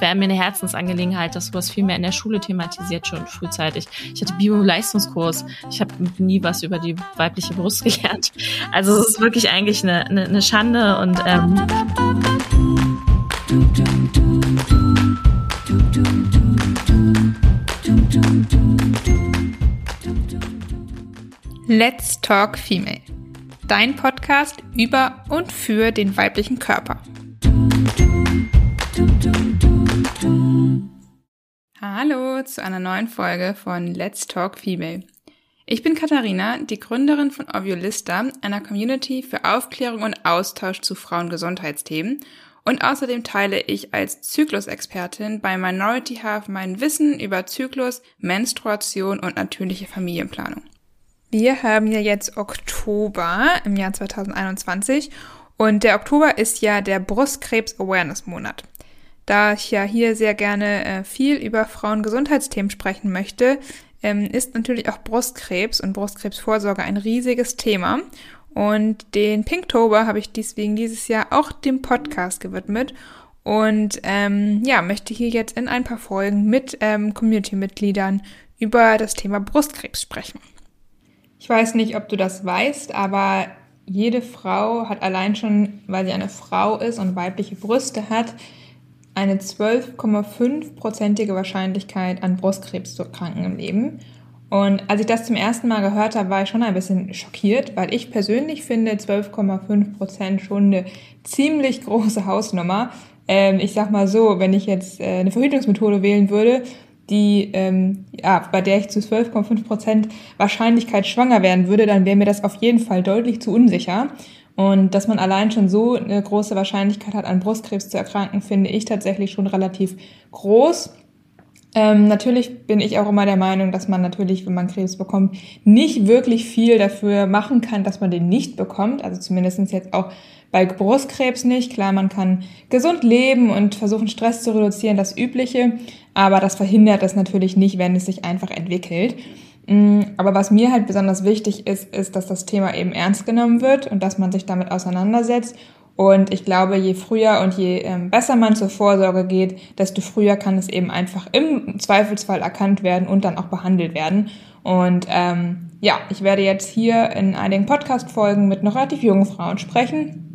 wäre mir eine Herzensangelegenheit, dass sowas viel mehr in der Schule thematisiert, schon frühzeitig. Ich hatte Bio-Leistungskurs. Ich habe nie was über die weibliche Brust gelernt. Also es ist wirklich eigentlich eine, eine, eine Schande und ähm Let's Talk Female. Dein Podcast über und für den weiblichen Körper. Hallo zu einer neuen Folge von Let's Talk Female. Ich bin Katharina, die Gründerin von Oviolista, einer Community für Aufklärung und Austausch zu Frauengesundheitsthemen und außerdem teile ich als Zyklusexpertin bei Minority Half mein Wissen über Zyklus, Menstruation und natürliche Familienplanung. Wir haben ja jetzt Oktober im Jahr 2021 und der Oktober ist ja der Brustkrebs Awareness Monat. Da ich ja hier sehr gerne äh, viel über Frauengesundheitsthemen sprechen möchte, ähm, ist natürlich auch Brustkrebs und Brustkrebsvorsorge ein riesiges Thema. Und den Pinktober habe ich deswegen dieses Jahr auch dem Podcast gewidmet und ähm, ja, möchte hier jetzt in ein paar Folgen mit ähm, Community-Mitgliedern über das Thema Brustkrebs sprechen. Ich weiß nicht, ob du das weißt, aber jede Frau hat allein schon, weil sie eine Frau ist und weibliche Brüste hat, eine 12,5-prozentige Wahrscheinlichkeit an Brustkrebs zu erkranken im Leben. Und als ich das zum ersten Mal gehört habe, war ich schon ein bisschen schockiert, weil ich persönlich finde 12,5 Prozent schon eine ziemlich große Hausnummer. Ähm, ich sag mal so, wenn ich jetzt äh, eine Verhütungsmethode wählen würde, die, ähm, ja, bei der ich zu 12,5 Prozent Wahrscheinlichkeit schwanger werden würde, dann wäre mir das auf jeden Fall deutlich zu unsicher. Und dass man allein schon so eine große Wahrscheinlichkeit hat, an Brustkrebs zu erkranken, finde ich tatsächlich schon relativ groß. Ähm, natürlich bin ich auch immer der Meinung, dass man natürlich, wenn man Krebs bekommt, nicht wirklich viel dafür machen kann, dass man den nicht bekommt. Also zumindestens jetzt auch bei Brustkrebs nicht. Klar, man kann gesund leben und versuchen, Stress zu reduzieren, das Übliche. Aber das verhindert es natürlich nicht, wenn es sich einfach entwickelt. Mm, aber was mir halt besonders wichtig ist, ist, dass das Thema eben ernst genommen wird und dass man sich damit auseinandersetzt. Und ich glaube, je früher und je ähm, besser man zur Vorsorge geht, desto früher kann es eben einfach im Zweifelsfall erkannt werden und dann auch behandelt werden. Und ähm, ja, ich werde jetzt hier in einigen Podcast-Folgen mit noch relativ jungen Frauen sprechen,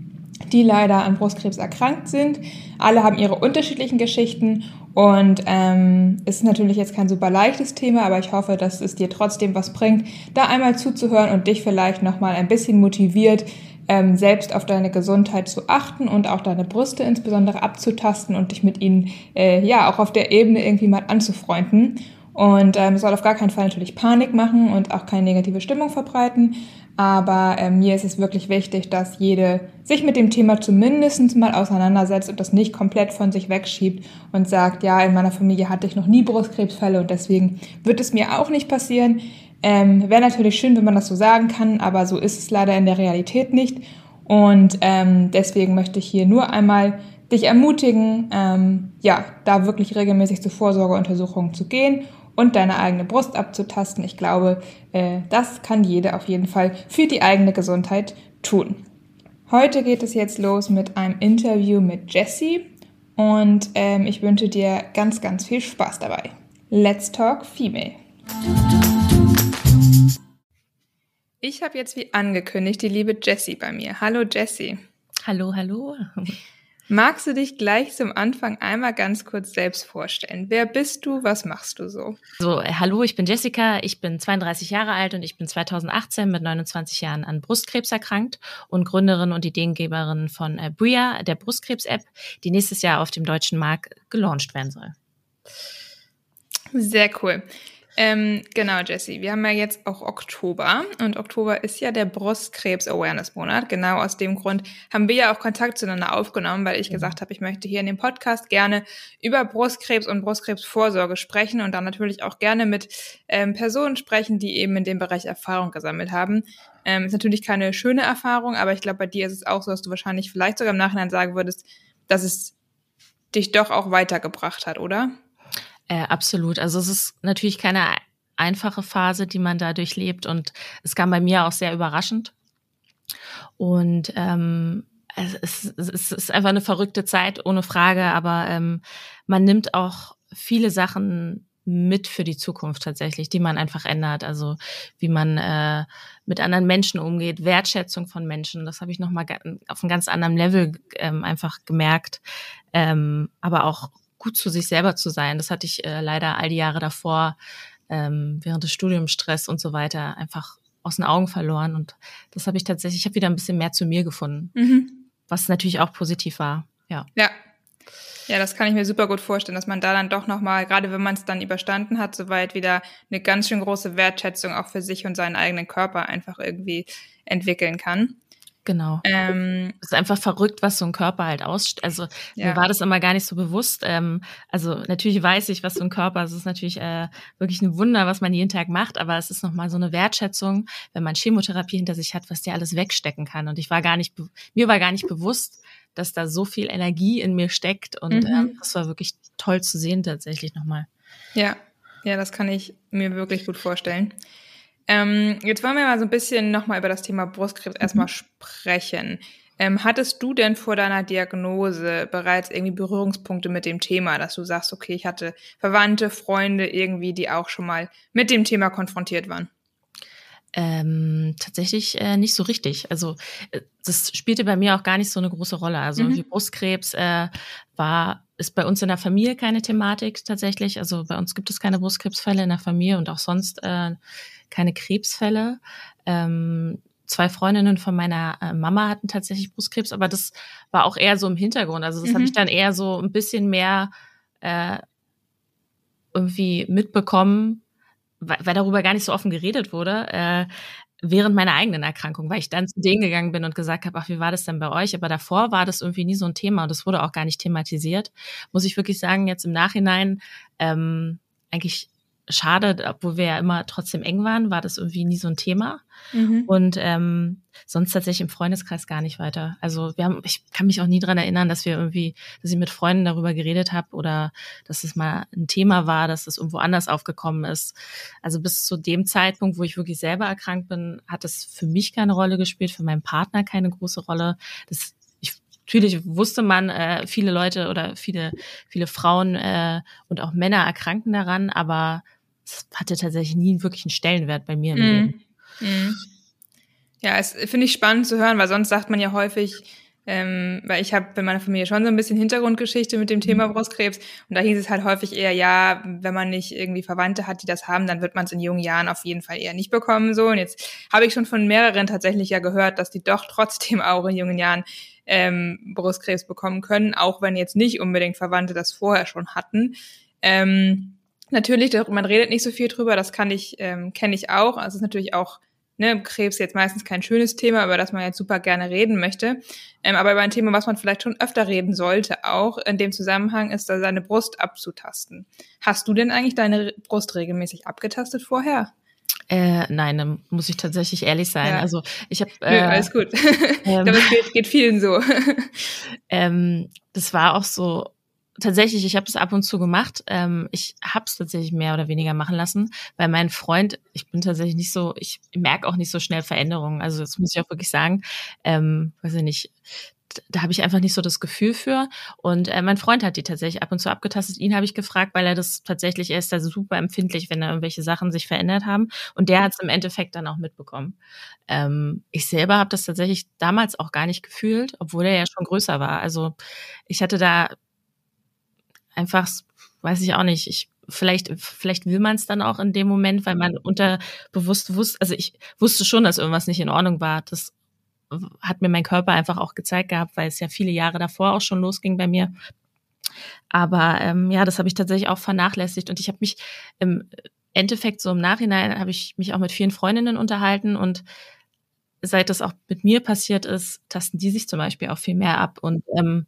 die leider an Brustkrebs erkrankt sind. Alle haben ihre unterschiedlichen Geschichten und ähm, ist natürlich jetzt kein super leichtes Thema, aber ich hoffe, dass es dir trotzdem was bringt, da einmal zuzuhören und dich vielleicht nochmal ein bisschen motiviert, ähm, selbst auf deine Gesundheit zu achten und auch deine Brüste insbesondere abzutasten und dich mit ihnen äh, ja auch auf der Ebene irgendwie mal anzufreunden. Und ähm, soll auf gar keinen Fall natürlich Panik machen und auch keine negative Stimmung verbreiten. Aber äh, mir ist es wirklich wichtig, dass jede sich mit dem Thema zumindest mal auseinandersetzt und das nicht komplett von sich wegschiebt und sagt, ja, in meiner Familie hatte ich noch nie Brustkrebsfälle und deswegen wird es mir auch nicht passieren. Ähm, Wäre natürlich schön, wenn man das so sagen kann, aber so ist es leider in der Realität nicht. Und ähm, deswegen möchte ich hier nur einmal dich ermutigen, ähm, ja, da wirklich regelmäßig zu Vorsorgeuntersuchungen zu gehen und deine eigene Brust abzutasten. Ich glaube, äh, das kann jede auf jeden Fall für die eigene Gesundheit tun. Heute geht es jetzt los mit einem Interview mit Jessie und ähm, ich wünsche dir ganz, ganz viel Spaß dabei. Let's Talk Female. Ich habe jetzt wie angekündigt die liebe Jessie bei mir. Hallo Jessie. Hallo, hallo. Magst du dich gleich zum Anfang einmal ganz kurz selbst vorstellen? Wer bist du? Was machst du so? So, äh, hallo, ich bin Jessica, ich bin 32 Jahre alt und ich bin 2018 mit 29 Jahren an Brustkrebs erkrankt und Gründerin und Ideengeberin von äh, Bria, der Brustkrebs-App, die nächstes Jahr auf dem deutschen Markt gelauncht werden soll. Sehr cool. Ähm, genau, Jessie. Wir haben ja jetzt auch Oktober und Oktober ist ja der Brustkrebs-Awareness-Monat. Genau aus dem Grund haben wir ja auch Kontakt zueinander aufgenommen, weil ich mhm. gesagt habe, ich möchte hier in dem Podcast gerne über Brustkrebs und Brustkrebsvorsorge sprechen und dann natürlich auch gerne mit ähm, Personen sprechen, die eben in dem Bereich Erfahrung gesammelt haben. Ähm, ist natürlich keine schöne Erfahrung, aber ich glaube, bei dir ist es auch so, dass du wahrscheinlich vielleicht sogar im Nachhinein sagen würdest, dass es dich doch auch weitergebracht hat, oder? Äh, absolut. Also es ist natürlich keine einfache Phase, die man da durchlebt und es kam bei mir auch sehr überraschend. Und ähm, es, es ist einfach eine verrückte Zeit, ohne Frage, aber ähm, man nimmt auch viele Sachen mit für die Zukunft tatsächlich, die man einfach ändert. Also wie man äh, mit anderen Menschen umgeht, Wertschätzung von Menschen. Das habe ich nochmal auf einem ganz anderen Level ähm, einfach gemerkt. Ähm, aber auch gut zu sich selber zu sein. Das hatte ich äh, leider all die Jahre davor ähm, während des Studiumstress und so weiter einfach aus den Augen verloren. Und das habe ich tatsächlich, ich habe wieder ein bisschen mehr zu mir gefunden, mhm. was natürlich auch positiv war. Ja. Ja, ja, das kann ich mir super gut vorstellen, dass man da dann doch nochmal, gerade wenn man es dann überstanden hat, soweit wieder eine ganz schön große Wertschätzung auch für sich und seinen eigenen Körper einfach irgendwie entwickeln kann. Genau. Ähm, es ist einfach verrückt, was so ein Körper halt aus. Also ja. mir war das immer gar nicht so bewusst. Ähm, also natürlich weiß ich, was so ein Körper. ist. Es ist natürlich äh, wirklich ein Wunder, was man jeden Tag macht. Aber es ist nochmal so eine Wertschätzung, wenn man Chemotherapie hinter sich hat, was der alles wegstecken kann. Und ich war gar nicht, mir war gar nicht bewusst, dass da so viel Energie in mir steckt. Und mhm. ähm, das war wirklich toll zu sehen tatsächlich nochmal. Ja, ja, das kann ich mir wirklich gut vorstellen. Ähm, jetzt wollen wir mal so ein bisschen nochmal über das Thema Brustkrebs mhm. erstmal sprechen. Ähm, hattest du denn vor deiner Diagnose bereits irgendwie Berührungspunkte mit dem Thema, dass du sagst, okay, ich hatte Verwandte, Freunde irgendwie, die auch schon mal mit dem Thema konfrontiert waren? Ähm, tatsächlich äh, nicht so richtig. Also äh, das spielte bei mir auch gar nicht so eine große Rolle. Also mhm. Brustkrebs äh, war ist bei uns in der Familie keine Thematik tatsächlich. Also bei uns gibt es keine Brustkrebsfälle in der Familie und auch sonst äh, keine Krebsfälle. Ähm, zwei Freundinnen von meiner äh, Mama hatten tatsächlich Brustkrebs, aber das war auch eher so im Hintergrund. Also das mhm. habe ich dann eher so ein bisschen mehr äh, irgendwie mitbekommen, weil, weil darüber gar nicht so offen geredet wurde, äh, während meiner eigenen Erkrankung, weil ich dann zu denen gegangen bin und gesagt habe, ach, wie war das denn bei euch? Aber davor war das irgendwie nie so ein Thema und das wurde auch gar nicht thematisiert. Muss ich wirklich sagen, jetzt im Nachhinein ähm, eigentlich schade, obwohl wir ja immer trotzdem eng waren, war das irgendwie nie so ein Thema. Mhm. Und ähm, sonst tatsächlich im Freundeskreis gar nicht weiter. Also wir haben, ich kann mich auch nie dran erinnern, dass wir irgendwie, dass ich mit Freunden darüber geredet habe oder dass es mal ein Thema war, dass es irgendwo anders aufgekommen ist. Also bis zu dem Zeitpunkt, wo ich wirklich selber erkrankt bin, hat es für mich keine Rolle gespielt, für meinen Partner keine große Rolle. Das natürlich wusste man, äh, viele Leute oder viele, viele Frauen äh, und auch Männer erkranken daran, aber es hatte tatsächlich nie wirklich einen Stellenwert bei mir im mm. Leben. Mm. Ja, es finde ich spannend zu hören, weil sonst sagt man ja häufig, ähm, weil ich habe in meiner Familie schon so ein bisschen Hintergrundgeschichte mit dem Thema mhm. Brustkrebs und da hieß es halt häufig eher, ja, wenn man nicht irgendwie Verwandte hat, die das haben, dann wird man es in jungen Jahren auf jeden Fall eher nicht bekommen. So und jetzt habe ich schon von mehreren tatsächlich ja gehört, dass die doch trotzdem auch in jungen Jahren ähm, Brustkrebs bekommen können, auch wenn jetzt nicht unbedingt Verwandte das vorher schon hatten. Ähm, natürlich, man redet nicht so viel drüber, das kann ich, ähm, kenne ich auch. Also es ist natürlich auch ne, Krebs jetzt meistens kein schönes Thema, über das man jetzt super gerne reden möchte. Ähm, aber über ein Thema, was man vielleicht schon öfter reden sollte, auch in dem Zusammenhang, ist da seine Brust abzutasten. Hast du denn eigentlich deine Brust regelmäßig abgetastet vorher? Äh, nein, dann muss ich tatsächlich ehrlich sein. Ja. Also ich habe. Äh, alles gut. Ähm, ich glaube, es geht, geht vielen so. ähm, das war auch so. Tatsächlich, ich habe es ab und zu gemacht. Ähm, ich habe es tatsächlich mehr oder weniger machen lassen, weil mein Freund, ich bin tatsächlich nicht so, ich merke auch nicht so schnell Veränderungen. Also das muss ich auch wirklich sagen. Ähm, weiß ich nicht da habe ich einfach nicht so das Gefühl für. Und äh, mein Freund hat die tatsächlich ab und zu abgetastet. Ihn habe ich gefragt, weil er das tatsächlich, er ist da super empfindlich, wenn da irgendwelche Sachen sich verändert haben. Und der hat es im Endeffekt dann auch mitbekommen. Ähm, ich selber habe das tatsächlich damals auch gar nicht gefühlt, obwohl er ja schon größer war. Also ich hatte da einfach, weiß ich auch nicht, ich vielleicht, vielleicht will man es dann auch in dem Moment, weil man unterbewusst wusste, also ich wusste schon, dass irgendwas nicht in Ordnung war. Das hat mir mein Körper einfach auch gezeigt gehabt, weil es ja viele Jahre davor auch schon losging bei mir. Aber ähm, ja, das habe ich tatsächlich auch vernachlässigt und ich habe mich im Endeffekt so im Nachhinein habe ich mich auch mit vielen Freundinnen unterhalten und seit das auch mit mir passiert ist, tasten die sich zum Beispiel auch viel mehr ab und ähm,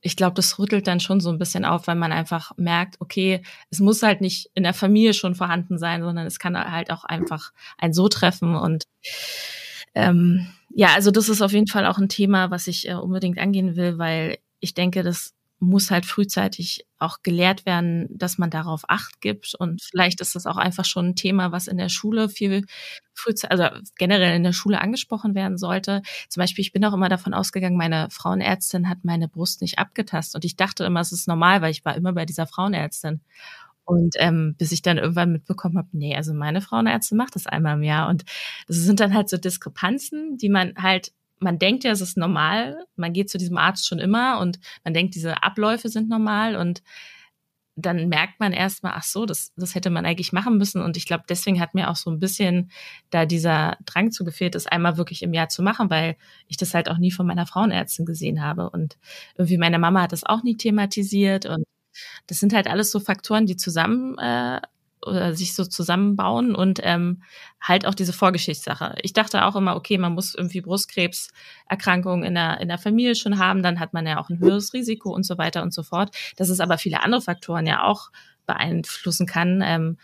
ich glaube, das rüttelt dann schon so ein bisschen auf, weil man einfach merkt, okay, es muss halt nicht in der Familie schon vorhanden sein, sondern es kann halt auch einfach ein so treffen und ähm, ja, also das ist auf jeden Fall auch ein Thema, was ich äh, unbedingt angehen will, weil ich denke, dass muss halt frühzeitig auch gelehrt werden, dass man darauf Acht gibt. Und vielleicht ist das auch einfach schon ein Thema, was in der Schule viel frühzeitig, also generell in der Schule angesprochen werden sollte. Zum Beispiel, ich bin auch immer davon ausgegangen, meine Frauenärztin hat meine Brust nicht abgetastet. Und ich dachte immer, es ist normal, weil ich war immer bei dieser Frauenärztin. Und ähm, bis ich dann irgendwann mitbekommen habe, nee, also meine Frauenärztin macht das einmal im Jahr. Und das sind dann halt so Diskrepanzen, die man halt man denkt ja, es ist normal, man geht zu diesem Arzt schon immer und man denkt, diese Abläufe sind normal und dann merkt man erstmal, ach so, das, das hätte man eigentlich machen müssen. Und ich glaube, deswegen hat mir auch so ein bisschen da dieser Drang zugefehlt, das einmal wirklich im Jahr zu machen, weil ich das halt auch nie von meiner Frauenärztin gesehen habe. Und irgendwie meine Mama hat das auch nie thematisiert. Und das sind halt alles so Faktoren, die zusammen äh, oder sich so zusammenbauen und ähm, halt auch diese Vorgeschichtssache. Ich dachte auch immer, okay, man muss irgendwie Brustkrebserkrankungen in der, in der Familie schon haben, dann hat man ja auch ein höheres Risiko und so weiter und so fort. Dass es aber viele andere Faktoren ja auch beeinflussen kann, ähm,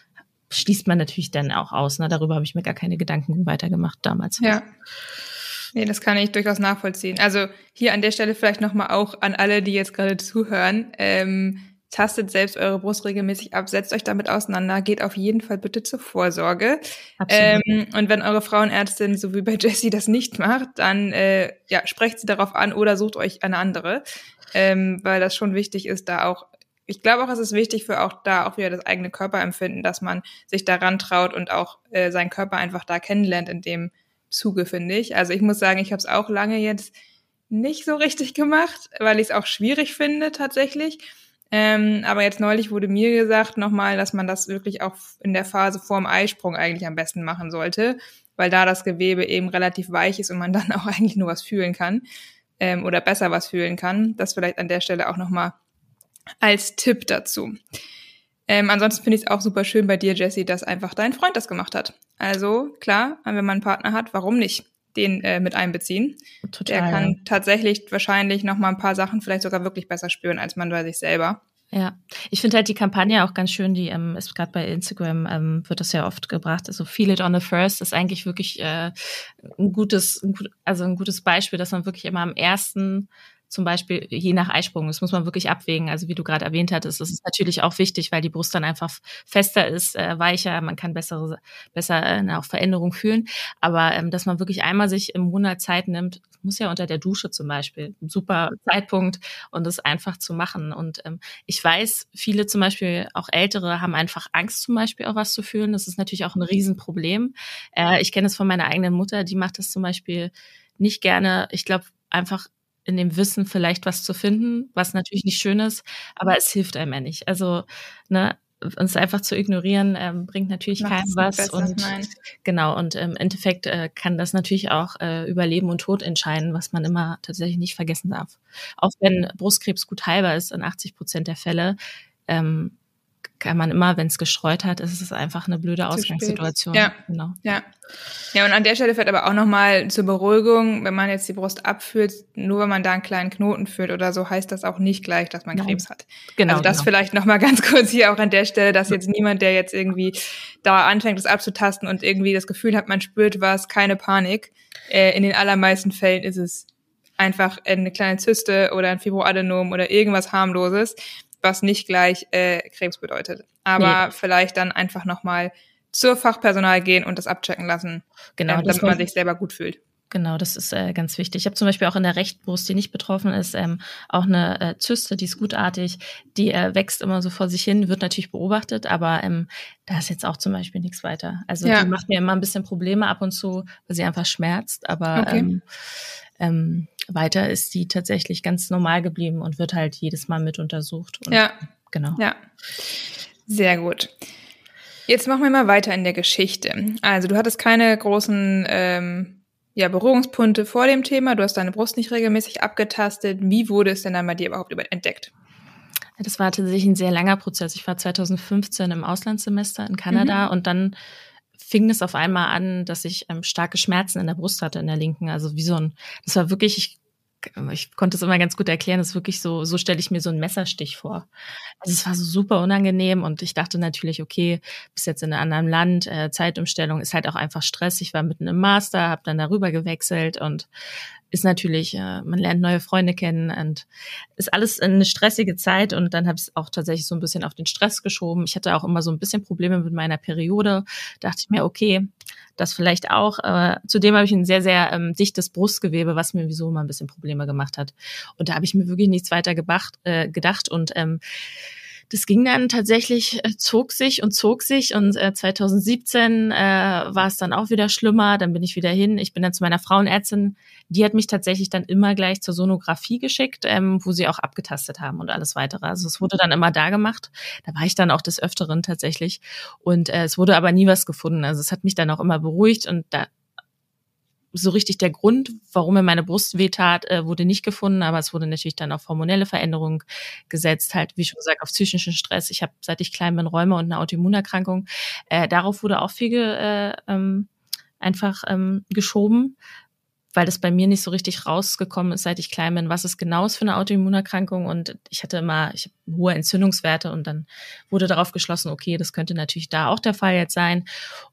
schließt man natürlich dann auch aus. Ne? Darüber habe ich mir gar keine Gedanken weitergemacht damals. Ja. Nee, das kann ich durchaus nachvollziehen. Also hier an der Stelle vielleicht nochmal auch an alle, die jetzt gerade zuhören. Ähm, tastet selbst eure Brust regelmäßig ab, setzt euch damit auseinander, geht auf jeden Fall bitte zur Vorsorge. Ähm, und wenn eure Frauenärztin, so wie bei Jessie, das nicht macht, dann äh, ja, sprecht sie darauf an oder sucht euch eine andere, ähm, weil das schon wichtig ist, da auch ich glaube auch, es ist wichtig für auch da auch wieder das eigene Körperempfinden, dass man sich daran traut und auch äh, seinen Körper einfach da kennenlernt in dem Zuge, finde ich. Also ich muss sagen, ich habe es auch lange jetzt nicht so richtig gemacht, weil ich es auch schwierig finde tatsächlich. Ähm, aber jetzt neulich wurde mir gesagt nochmal, dass man das wirklich auch in der Phase vorm Eisprung eigentlich am besten machen sollte, weil da das Gewebe eben relativ weich ist und man dann auch eigentlich nur was fühlen kann ähm, oder besser was fühlen kann. Das vielleicht an der Stelle auch nochmal als Tipp dazu. Ähm, ansonsten finde ich es auch super schön bei dir, Jesse, dass einfach dein Freund das gemacht hat. Also klar, wenn man einen Partner hat, warum nicht? Den äh, mit einbeziehen. Total. Der kann tatsächlich wahrscheinlich noch mal ein paar Sachen vielleicht sogar wirklich besser spüren als man bei sich selber. Ja, ich finde halt die Kampagne auch ganz schön, die ähm, ist gerade bei Instagram, ähm, wird das ja oft gebracht. Also Feel It on the First ist eigentlich wirklich äh, ein gutes, ein, also ein gutes Beispiel, dass man wirklich immer am ersten zum Beispiel je nach Eisprung. Das muss man wirklich abwägen. Also wie du gerade erwähnt hattest, das ist natürlich auch wichtig, weil die Brust dann einfach fester ist, äh, weicher, man kann bessere, besser äh, auch Veränderung fühlen. Aber ähm, dass man wirklich einmal sich im Monat Zeit nimmt, muss ja unter der Dusche zum Beispiel, ein super Zeitpunkt und das einfach zu machen. Und ähm, ich weiß, viele zum Beispiel, auch Ältere, haben einfach Angst zum Beispiel auch was zu fühlen. Das ist natürlich auch ein Riesenproblem. Äh, ich kenne es von meiner eigenen Mutter, die macht das zum Beispiel nicht gerne. Ich glaube, einfach in dem Wissen vielleicht was zu finden, was natürlich nicht schön ist, aber es hilft einem ja nicht. Also, ne, uns einfach zu ignorieren, ähm, bringt natürlich Macht keinem was. Besser, und nein. genau, und im Endeffekt äh, kann das natürlich auch äh, über Leben und Tod entscheiden, was man immer tatsächlich nicht vergessen darf. Auch wenn Brustkrebs gut heilbar ist in 80 Prozent der Fälle, ähm, kann man immer, wenn es gestreut hat, ist es einfach eine blöde Ausgangssituation. Ja, genau. Ja. Ja, und an der Stelle fällt aber auch nochmal zur Beruhigung, wenn man jetzt die Brust abfühlt, nur wenn man da einen kleinen Knoten fühlt oder so, heißt das auch nicht gleich, dass man Krebs hat. Genau. Also das genau. vielleicht nochmal ganz kurz hier auch an der Stelle, dass jetzt niemand, der jetzt irgendwie da anfängt, das abzutasten und irgendwie das Gefühl hat, man spürt was, keine Panik. Äh, in den allermeisten Fällen ist es einfach eine kleine Zyste oder ein Fibroadenom oder irgendwas harmloses was nicht gleich äh, Krebs bedeutet. Aber nee. vielleicht dann einfach nochmal zur Fachpersonal gehen und das abchecken lassen, genau, ähm, damit man sich selber gut fühlt. Genau, das ist äh, ganz wichtig. Ich habe zum Beispiel auch in der rechten Brust, die nicht betroffen ist, ähm, auch eine äh, Zyste, die ist gutartig, die äh, wächst immer so vor sich hin, wird natürlich beobachtet, aber ähm, da ist jetzt auch zum Beispiel nichts weiter. Also ja. die macht mir immer ein bisschen Probleme ab und zu, weil sie einfach schmerzt, aber okay. ähm, ähm, weiter ist sie tatsächlich ganz normal geblieben und wird halt jedes Mal mit untersucht. Und, ja. Genau. Ja. Sehr gut. Jetzt machen wir mal weiter in der Geschichte. Also du hattest keine großen ähm, ja, Berührungspunkte vor dem Thema. Du hast deine Brust nicht regelmäßig abgetastet. Wie wurde es denn dann bei dir überhaupt entdeckt? Das war tatsächlich ein sehr langer Prozess. Ich war 2015 im Auslandssemester in Kanada mhm. und dann fing es auf einmal an, dass ich ähm, starke Schmerzen in der Brust hatte, in der linken. Also wie so ein, das war wirklich, ich, ich konnte es immer ganz gut erklären, das ist wirklich so, so stelle ich mir so einen Messerstich vor. Also es war so super unangenehm und ich dachte natürlich, okay, bis jetzt in einem anderen Land, äh, Zeitumstellung ist halt auch einfach Stress. Ich war mitten im Master, habe dann darüber gewechselt und ist natürlich, äh, man lernt neue Freunde kennen und ist alles eine stressige Zeit und dann habe ich es auch tatsächlich so ein bisschen auf den Stress geschoben. Ich hatte auch immer so ein bisschen Probleme mit meiner Periode. Dachte ich mir, okay, das vielleicht auch. Zudem habe ich ein sehr, sehr ähm, dichtes Brustgewebe, was mir wieso immer ein bisschen Probleme gemacht hat. Und da habe ich mir wirklich nichts weiter gedacht, äh, gedacht und ähm, das ging dann tatsächlich, äh, zog sich und zog sich und äh, 2017 äh, war es dann auch wieder schlimmer. Dann bin ich wieder hin. Ich bin dann zu meiner Frauenärztin. Die hat mich tatsächlich dann immer gleich zur Sonographie geschickt, ähm, wo sie auch abgetastet haben und alles weitere. Also es wurde dann immer da gemacht. Da war ich dann auch des Öfteren tatsächlich. Und äh, es wurde aber nie was gefunden. Also es hat mich dann auch immer beruhigt und da so richtig der Grund, warum mir meine Brust wehtat, äh, wurde nicht gefunden, aber es wurde natürlich dann auf hormonelle Veränderungen gesetzt, halt wie schon gesagt auf psychischen Stress. Ich habe seit ich klein bin Räume und eine Autoimmunerkrankung. Äh, darauf wurde auch viel äh, ähm, einfach ähm, geschoben weil das bei mir nicht so richtig rausgekommen ist, seit ich klein bin, was es genau ist für eine Autoimmunerkrankung. Und ich hatte immer ich hohe Entzündungswerte und dann wurde darauf geschlossen, okay, das könnte natürlich da auch der Fall jetzt sein.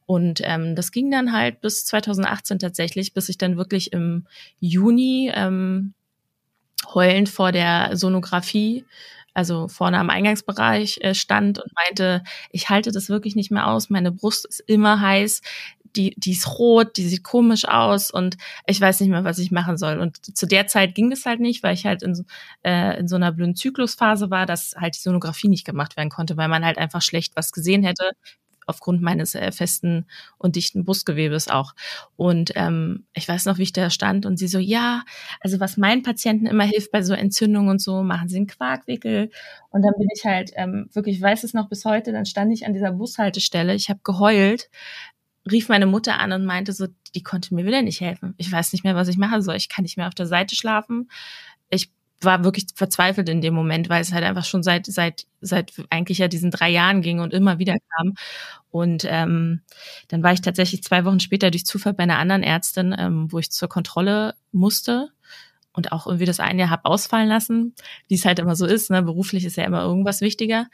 Und ähm, das ging dann halt bis 2018 tatsächlich, bis ich dann wirklich im Juni ähm, heulend vor der Sonographie also vorne am Eingangsbereich äh, stand und meinte, ich halte das wirklich nicht mehr aus, meine Brust ist immer heiß, die, die ist rot, die sieht komisch aus und ich weiß nicht mehr, was ich machen soll. Und zu der Zeit ging das halt nicht, weil ich halt in, äh, in so einer blöden Zyklusphase war, dass halt die Sonographie nicht gemacht werden konnte, weil man halt einfach schlecht was gesehen hätte, aufgrund meines äh, festen und dichten Brustgewebes auch. Und ähm, ich weiß noch, wie ich da stand und sie so, ja, also was meinen Patienten immer hilft bei so Entzündungen und so, machen sie einen Quarkwickel. Und dann bin ich halt ähm, wirklich, ich weiß es noch bis heute, dann stand ich an dieser Bushaltestelle, ich habe geheult, rief meine Mutter an und meinte so, die konnte mir wieder nicht helfen. Ich weiß nicht mehr, was ich machen soll. Ich kann nicht mehr auf der Seite schlafen. Ich war wirklich verzweifelt in dem Moment, weil es halt einfach schon seit seit seit eigentlich ja diesen drei Jahren ging und immer wieder kam. Und ähm, dann war ich tatsächlich zwei Wochen später durch Zufall bei einer anderen Ärztin, ähm, wo ich zur Kontrolle musste und auch irgendwie das eine Jahr habe ausfallen lassen, wie es halt immer so ist. Ne? Beruflich ist ja immer irgendwas wichtiger.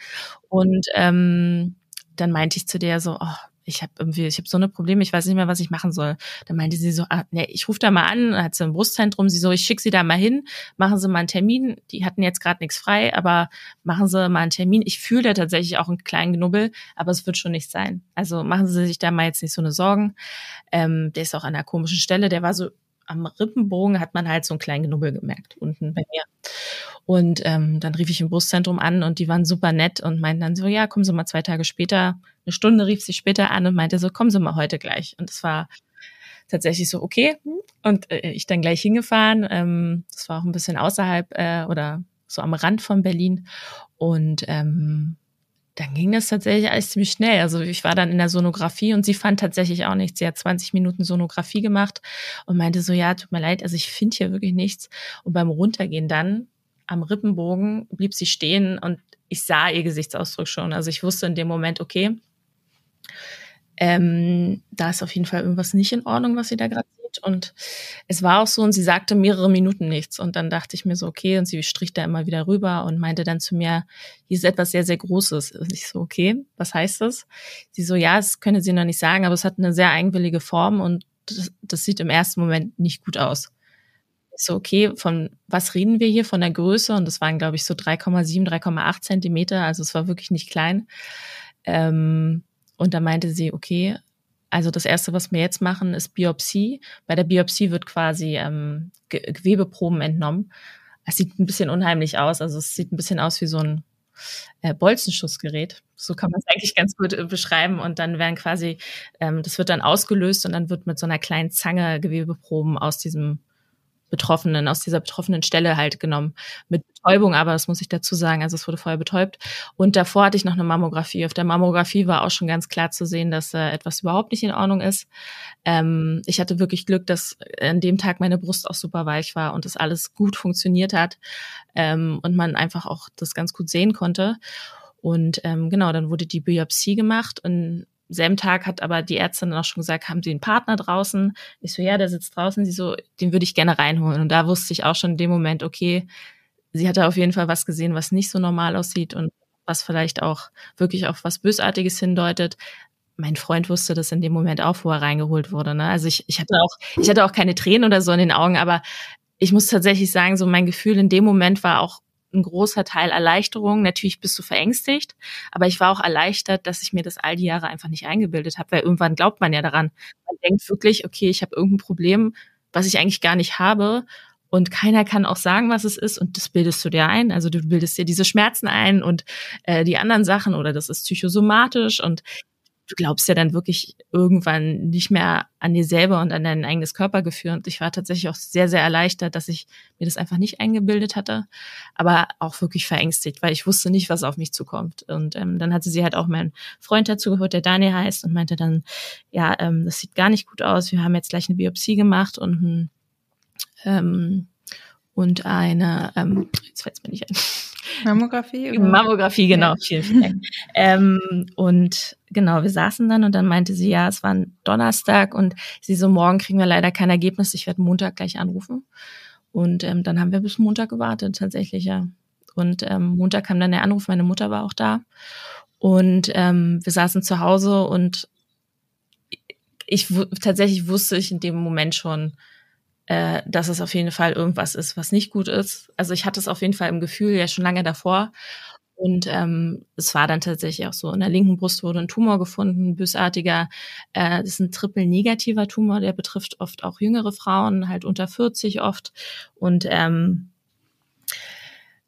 Und ähm, dann meinte ich zu der so, oh, ich habe irgendwie, ich habe so eine Probleme, ich weiß nicht mehr, was ich machen soll. Dann meinte sie so, ah, nee, ich rufe da mal an, hat sie ein Brustzentrum, sie so, ich schicke sie da mal hin, machen Sie mal einen Termin. Die hatten jetzt gerade nichts frei, aber machen Sie mal einen Termin. Ich fühle da tatsächlich auch einen kleinen Knubbel, aber es wird schon nicht sein. Also machen Sie sich da mal jetzt nicht so eine Sorgen. Ähm, der ist auch an einer komischen Stelle, der war so am Rippenbogen hat man halt so einen kleinen Knubbel gemerkt unten bei mir. Und ähm, dann rief ich im Brustzentrum an und die waren super nett und meinten dann so, ja, kommen Sie mal zwei Tage später. Eine Stunde rief sie später an und meinte so, kommen Sie mal heute gleich. Und es war tatsächlich so, okay. Und äh, ich dann gleich hingefahren. Ähm, das war auch ein bisschen außerhalb äh, oder so am Rand von Berlin. Und ähm, dann ging das tatsächlich alles ziemlich schnell. Also ich war dann in der Sonographie und sie fand tatsächlich auch nichts. Sie hat 20 Minuten Sonographie gemacht und meinte so, ja, tut mir leid, also ich finde hier wirklich nichts. Und beim Runtergehen dann am Rippenbogen blieb sie stehen und ich sah ihr Gesichtsausdruck schon. Also ich wusste in dem Moment, okay, ähm, da ist auf jeden Fall irgendwas nicht in Ordnung, was sie da gerade sieht. Und es war auch so, und sie sagte mehrere Minuten nichts. Und dann dachte ich mir so, okay, und sie strich da immer wieder rüber und meinte dann zu mir, hier ist etwas sehr, sehr Großes. Und ich so, okay, was heißt das? Sie so, ja, das könne sie noch nicht sagen, aber es hat eine sehr eigenwillige Form und das, das sieht im ersten Moment nicht gut aus. Ich so, okay, von was reden wir hier? Von der Größe? Und das waren, glaube ich, so 3,7, 3,8 Zentimeter. Also es war wirklich nicht klein. Ähm, und da meinte sie, okay, also das Erste, was wir jetzt machen, ist Biopsie. Bei der Biopsie wird quasi ähm, Gewebeproben entnommen. Es sieht ein bisschen unheimlich aus. Also es sieht ein bisschen aus wie so ein äh, Bolzenschussgerät. So kann man es eigentlich ganz gut äh, beschreiben. Und dann werden quasi, ähm, das wird dann ausgelöst und dann wird mit so einer kleinen Zange Gewebeproben aus diesem Betroffenen, aus dieser betroffenen Stelle halt genommen. Mit Betäubung, aber das muss ich dazu sagen, also es wurde vorher betäubt. Und davor hatte ich noch eine Mammographie. Auf der Mammographie war auch schon ganz klar zu sehen, dass äh, etwas überhaupt nicht in Ordnung ist. Ähm, ich hatte wirklich Glück, dass an dem Tag meine Brust auch super weich war und das alles gut funktioniert hat ähm, und man einfach auch das ganz gut sehen konnte. Und ähm, genau, dann wurde die Biopsie gemacht und selben Tag hat aber die Ärztin auch schon gesagt, haben Sie einen Partner draußen? Ich so, ja, der sitzt draußen. Sie so, den würde ich gerne reinholen. Und da wusste ich auch schon in dem Moment, okay, sie hatte auf jeden Fall was gesehen, was nicht so normal aussieht und was vielleicht auch wirklich auf was Bösartiges hindeutet. mein Freund wusste das in dem Moment auch, wo er reingeholt wurde. Ne? Also ich, ich hatte auch, ich hatte auch keine Tränen oder so in den Augen, aber ich muss tatsächlich sagen, so mein Gefühl in dem Moment war auch ein großer Teil Erleichterung. Natürlich bist du verängstigt, aber ich war auch erleichtert, dass ich mir das all die Jahre einfach nicht eingebildet habe, weil irgendwann glaubt man ja daran. Man denkt wirklich, okay, ich habe irgendein Problem, was ich eigentlich gar nicht habe. Und keiner kann auch sagen, was es ist, und das bildest du dir ein. Also du bildest dir diese Schmerzen ein und äh, die anderen Sachen oder das ist psychosomatisch und du glaubst ja dann wirklich irgendwann nicht mehr an dir selber und an dein eigenes Körpergefühl. Und ich war tatsächlich auch sehr, sehr erleichtert, dass ich mir das einfach nicht eingebildet hatte, aber auch wirklich verängstigt, weil ich wusste nicht, was auf mich zukommt. Und ähm, dann hatte sie halt auch meinen Freund dazu geholt, der Daniel heißt, und meinte dann, ja, ähm, das sieht gar nicht gut aus. Wir haben jetzt gleich eine Biopsie gemacht und ein ähm, und eine, ähm, jetzt fällt es mir nicht ein. Mammographie? Oder? Mammographie, genau. Ja. Vielen, vielen Dank. ähm, und genau, wir saßen dann und dann meinte sie, ja, es war ein Donnerstag und sie so, morgen kriegen wir leider kein Ergebnis, ich werde Montag gleich anrufen. Und ähm, dann haben wir bis Montag gewartet, tatsächlich, ja. Und ähm, Montag kam dann der Anruf, meine Mutter war auch da. Und ähm, wir saßen zu Hause und ich tatsächlich wusste ich in dem Moment schon, äh, dass es auf jeden Fall irgendwas ist, was nicht gut ist. Also ich hatte es auf jeden Fall im Gefühl ja schon lange davor. Und ähm, es war dann tatsächlich auch so, in der linken Brust wurde ein Tumor gefunden, bösartiger. Äh, das ist ein triple-negativer Tumor, der betrifft oft auch jüngere Frauen, halt unter 40 oft. Und ähm,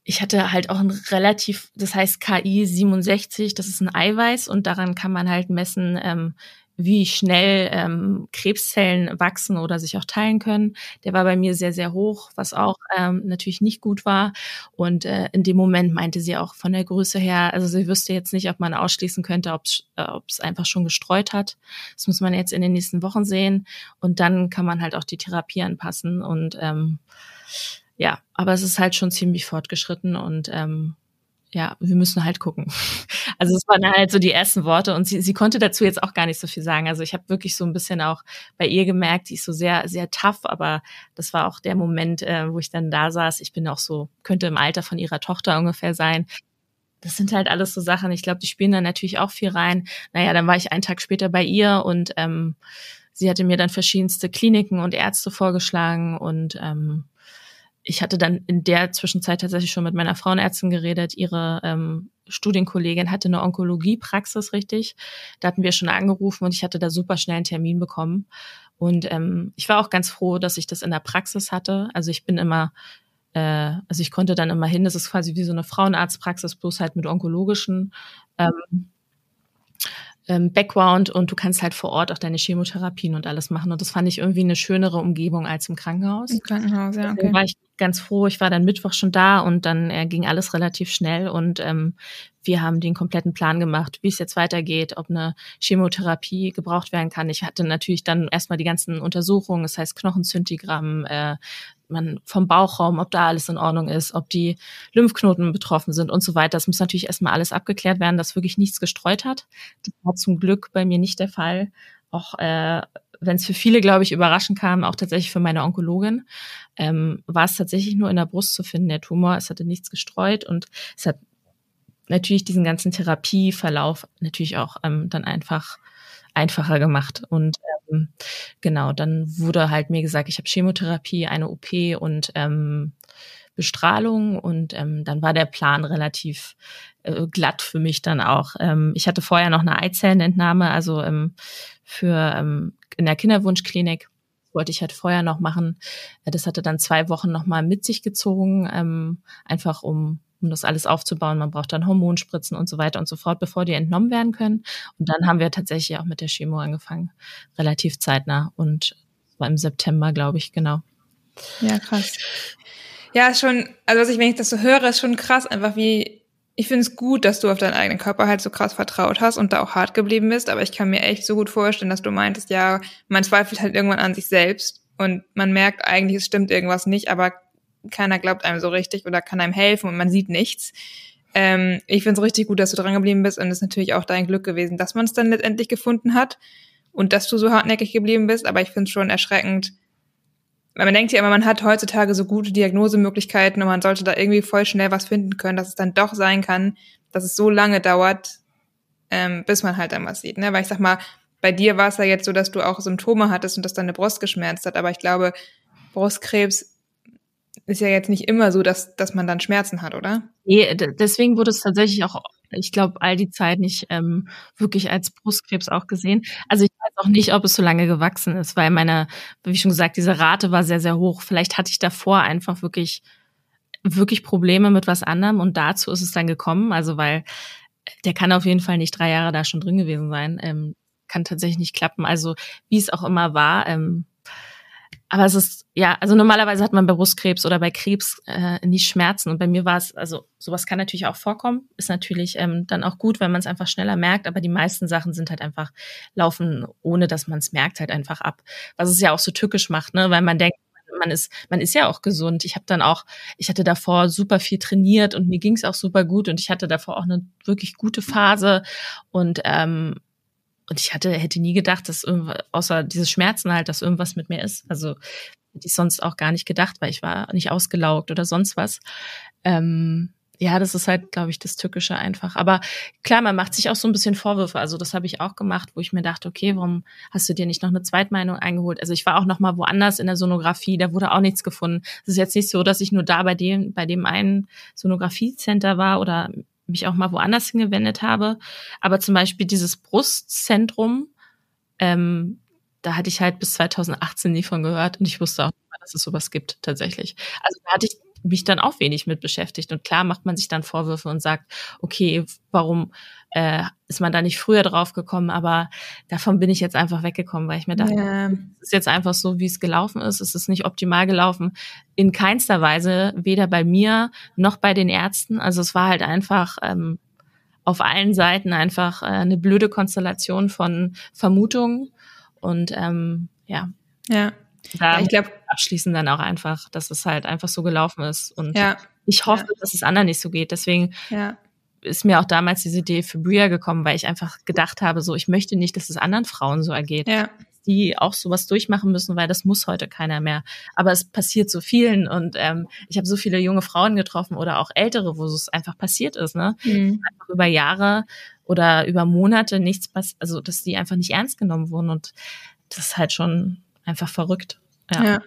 ich hatte halt auch ein relativ, das heißt KI 67, das ist ein Eiweiß und daran kann man halt messen, ähm, wie schnell ähm, Krebszellen wachsen oder sich auch teilen können. Der war bei mir sehr, sehr hoch, was auch ähm, natürlich nicht gut war. Und äh, in dem Moment meinte sie auch von der Größe her, also sie wüsste jetzt nicht, ob man ausschließen könnte, ob es äh, einfach schon gestreut hat. Das muss man jetzt in den nächsten Wochen sehen. Und dann kann man halt auch die Therapie anpassen. Und ähm, ja, aber es ist halt schon ziemlich fortgeschritten und ähm, ja, wir müssen halt gucken. Also es waren halt so die ersten Worte und sie, sie konnte dazu jetzt auch gar nicht so viel sagen. Also ich habe wirklich so ein bisschen auch bei ihr gemerkt, die ist so sehr, sehr tough, aber das war auch der Moment, äh, wo ich dann da saß. Ich bin auch so, könnte im Alter von ihrer Tochter ungefähr sein. Das sind halt alles so Sachen. Ich glaube, die spielen da natürlich auch viel rein. Naja, dann war ich einen Tag später bei ihr und ähm, sie hatte mir dann verschiedenste Kliniken und Ärzte vorgeschlagen und ähm, ich hatte dann in der Zwischenzeit tatsächlich schon mit meiner Frauenärztin geredet. Ihre ähm, Studienkollegin hatte eine Onkologiepraxis, richtig. Da hatten wir schon angerufen und ich hatte da super schnell einen Termin bekommen. Und ähm, ich war auch ganz froh, dass ich das in der Praxis hatte. Also ich bin immer, äh, also ich konnte dann immer hin. Das ist quasi wie so eine Frauenarztpraxis, bloß halt mit onkologischen ähm, ähm, Background und du kannst halt vor Ort auch deine Chemotherapien und alles machen. Und das fand ich irgendwie eine schönere Umgebung als im Krankenhaus. Im Krankenhaus, ja. Okay. war ich ganz froh. Ich war dann Mittwoch schon da und dann äh, ging alles relativ schnell und ähm, wir haben den kompletten Plan gemacht, wie es jetzt weitergeht, ob eine Chemotherapie gebraucht werden kann. Ich hatte natürlich dann erstmal die ganzen Untersuchungen, das heißt Knochenzyntigramm, äh, man vom Bauchraum, ob da alles in Ordnung ist, ob die Lymphknoten betroffen sind und so weiter. Das muss natürlich erstmal alles abgeklärt werden, dass wirklich nichts gestreut hat. Das war zum Glück bei mir nicht der Fall. Auch äh, wenn es für viele, glaube ich, überraschend kam, auch tatsächlich für meine Onkologin, ähm, war es tatsächlich nur in der Brust zu finden, der Tumor. Es hatte nichts gestreut und es hat natürlich diesen ganzen Therapieverlauf natürlich auch ähm, dann einfach einfacher gemacht. Und ähm, genau, dann wurde halt mir gesagt, ich habe Chemotherapie, eine OP und ähm, Bestrahlung und ähm, dann war der Plan relativ äh, glatt für mich dann auch. Ähm, ich hatte vorher noch eine Eizellenentnahme, also ähm, für ähm, in der Kinderwunschklinik wollte ich halt vorher noch machen. Das hatte dann zwei Wochen nochmal mit sich gezogen, ähm, einfach um um das alles aufzubauen. Man braucht dann Hormonspritzen und so weiter und so fort, bevor die entnommen werden können. Und dann haben wir tatsächlich auch mit der Chemo angefangen, relativ zeitnah. Und war im September, glaube ich, genau. Ja, krass. Ja, schon, also was ich, wenn ich das so höre, ist schon krass, einfach wie, ich finde es gut, dass du auf deinen eigenen Körper halt so krass vertraut hast und da auch hart geblieben bist, aber ich kann mir echt so gut vorstellen, dass du meintest, ja, man zweifelt halt irgendwann an sich selbst und man merkt eigentlich, es stimmt irgendwas nicht, aber keiner glaubt einem so richtig oder kann einem helfen und man sieht nichts. Ähm, ich finde es richtig gut, dass du dran geblieben bist und es ist natürlich auch dein Glück gewesen, dass man es dann letztendlich gefunden hat und dass du so hartnäckig geblieben bist. Aber ich finde es schon erschreckend. Man denkt ja immer, man hat heutzutage so gute Diagnosemöglichkeiten und man sollte da irgendwie voll schnell was finden können, dass es dann doch sein kann, dass es so lange dauert, ähm, bis man halt dann was sieht. Ne? Weil ich sag mal, bei dir war es ja jetzt so, dass du auch Symptome hattest und dass deine Brust geschmerzt hat. Aber ich glaube, Brustkrebs ist ja jetzt nicht immer so, dass, dass man dann Schmerzen hat, oder? Nee, deswegen wurde es tatsächlich auch, ich glaube, all die Zeit nicht ähm, wirklich als Brustkrebs auch gesehen. Also ich weiß auch nicht, ob es so lange gewachsen ist, weil meine, wie schon gesagt, diese Rate war sehr, sehr hoch. Vielleicht hatte ich davor einfach wirklich, wirklich Probleme mit was anderem und dazu ist es dann gekommen. Also weil der kann auf jeden Fall nicht drei Jahre da schon drin gewesen sein. Ähm, kann tatsächlich nicht klappen. Also wie es auch immer war. Ähm, aber es ist, ja, also normalerweise hat man bei Brustkrebs oder bei Krebs äh, nie Schmerzen. Und bei mir war es, also sowas kann natürlich auch vorkommen, ist natürlich ähm, dann auch gut, wenn man es einfach schneller merkt, aber die meisten Sachen sind halt einfach laufen, ohne dass man es merkt, halt einfach ab. Was es ja auch so tückisch macht, ne? Weil man denkt, man ist, man ist ja auch gesund. Ich habe dann auch, ich hatte davor super viel trainiert und mir ging es auch super gut und ich hatte davor auch eine wirklich gute Phase. Und ähm, und ich hatte, hätte nie gedacht, dass irgendwas, außer diese Schmerzen halt, dass irgendwas mit mir ist. Also hätte ich sonst auch gar nicht gedacht, weil ich war nicht ausgelaugt oder sonst was. Ähm, ja, das ist halt, glaube ich, das Tückische einfach. Aber klar, man macht sich auch so ein bisschen Vorwürfe. Also das habe ich auch gemacht, wo ich mir dachte, okay, warum hast du dir nicht noch eine Zweitmeinung eingeholt? Also ich war auch noch mal woanders in der Sonographie, da wurde auch nichts gefunden. Es ist jetzt nicht so, dass ich nur da bei dem, bei dem einen Sonografiecenter war oder mich auch mal woanders hingewendet habe. Aber zum Beispiel dieses Brustzentrum, ähm, da hatte ich halt bis 2018 nie von gehört und ich wusste auch dass es sowas gibt tatsächlich. Also da hatte ich mich dann auch wenig mit beschäftigt. Und klar macht man sich dann Vorwürfe und sagt, okay, warum äh, ist man da nicht früher drauf gekommen? Aber davon bin ich jetzt einfach weggekommen, weil ich mir dachte, ja. es ist jetzt einfach so, wie es gelaufen ist. Es ist nicht optimal gelaufen. In keinster Weise, weder bei mir noch bei den Ärzten. Also es war halt einfach ähm, auf allen Seiten einfach äh, eine blöde Konstellation von Vermutungen. Und ähm, ja. Ja. Ja, ich glaube abschließen dann auch einfach, dass es halt einfach so gelaufen ist. Und ja. ich hoffe, ja. dass es anderen nicht so geht. Deswegen ja. ist mir auch damals diese Idee für Bria gekommen, weil ich einfach gedacht habe, so ich möchte nicht, dass es anderen Frauen so ergeht. Ja. Die auch sowas durchmachen müssen, weil das muss heute keiner mehr. Aber es passiert so vielen und ähm, ich habe so viele junge Frauen getroffen oder auch ältere, wo es einfach passiert ist, ne? Mhm. Einfach über Jahre oder über Monate nichts passiert, also dass die einfach nicht ernst genommen wurden und das ist halt schon einfach verrückt. Ja. ja.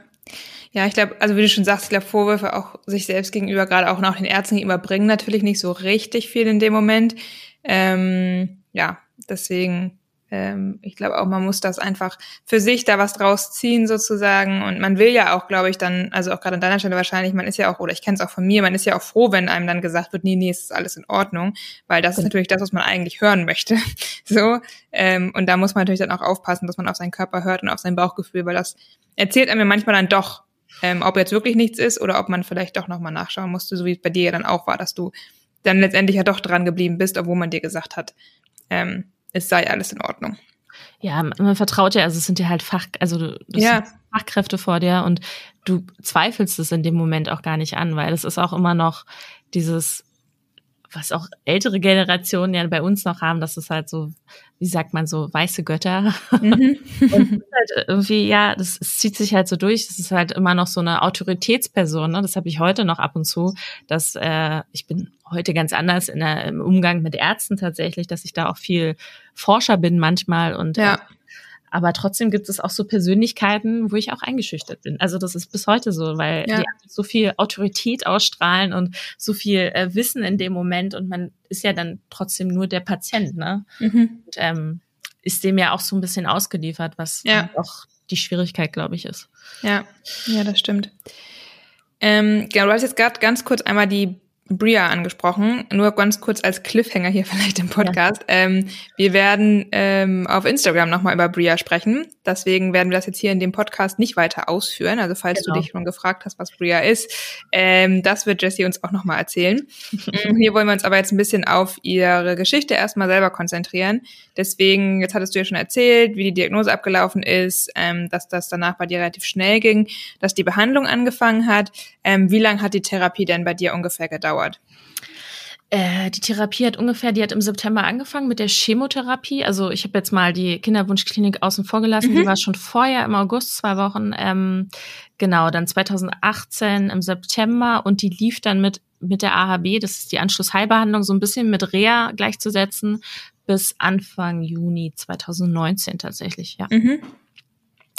Ja, ich glaube, also wie du schon sagst, ich glaube, Vorwürfe auch sich selbst gegenüber, gerade auch nach den Ärzten gegenüber, bringen natürlich nicht so richtig viel in dem Moment. Ähm, ja, deswegen ähm, ich glaube auch, man muss das einfach für sich da was draus ziehen sozusagen. Und man will ja auch, glaube ich, dann, also auch gerade an deiner Stelle wahrscheinlich, man ist ja auch, oder ich kenne es auch von mir, man ist ja auch froh, wenn einem dann gesagt wird, nee, nee, es ist alles in Ordnung, weil das ist natürlich das, was man eigentlich hören möchte. so. Ähm, und da muss man natürlich dann auch aufpassen, dass man auf seinen Körper hört und auf sein Bauchgefühl, weil das erzählt einem manchmal dann doch, ähm, ob jetzt wirklich nichts ist oder ob man vielleicht doch nochmal nachschauen musste, so wie es bei dir ja dann auch war, dass du dann letztendlich ja doch dran geblieben bist, obwohl man dir gesagt hat, ähm, es sei alles in Ordnung. Ja, man vertraut ja, also es sind ja halt Fach, also du, ja. Fachkräfte vor dir und du zweifelst es in dem Moment auch gar nicht an, weil es ist auch immer noch dieses, was auch ältere Generationen ja bei uns noch haben, das ist halt so, wie sagt man so, weiße Götter. Mhm. und halt irgendwie, ja, das, das, zieht sich halt so durch. Das ist halt immer noch so eine Autoritätsperson. Ne? Das habe ich heute noch ab und zu, dass äh, ich bin heute ganz anders in der, im Umgang mit Ärzten tatsächlich, dass ich da auch viel Forscher bin manchmal und ja. Äh, aber trotzdem gibt es auch so Persönlichkeiten, wo ich auch eingeschüchtert bin. Also das ist bis heute so, weil ja. die so viel Autorität ausstrahlen und so viel äh, Wissen in dem Moment und man ist ja dann trotzdem nur der Patient, ne? Mhm. Und, ähm, ist dem ja auch so ein bisschen ausgeliefert, was ja. auch die Schwierigkeit, glaube ich, ist. Ja, ja, das stimmt. Ähm, genau, du hast jetzt gerade ganz kurz einmal die Bria angesprochen. Nur ganz kurz als Cliffhanger hier vielleicht im Podcast. Ja. Ähm, wir werden ähm, auf Instagram nochmal über Bria sprechen. Deswegen werden wir das jetzt hier in dem Podcast nicht weiter ausführen. Also falls genau. du dich schon gefragt hast, was Bria ist, ähm, das wird Jessie uns auch nochmal erzählen. Hier wollen wir uns aber jetzt ein bisschen auf ihre Geschichte erstmal selber konzentrieren. Deswegen, jetzt hattest du ja schon erzählt, wie die Diagnose abgelaufen ist, ähm, dass das danach bei dir relativ schnell ging, dass die Behandlung angefangen hat. Ähm, wie lange hat die Therapie denn bei dir ungefähr gedauert? Äh, die Therapie hat ungefähr, die hat im September angefangen mit der Chemotherapie. Also ich habe jetzt mal die Kinderwunschklinik außen vor gelassen. Mhm. Die war schon vorher im August, zwei Wochen. Ähm, genau, dann 2018 im September und die lief dann mit mit der AHB, das ist die Anschlussheilbehandlung, so ein bisschen mit Reha gleichzusetzen bis Anfang Juni 2019 tatsächlich, ja. Mhm.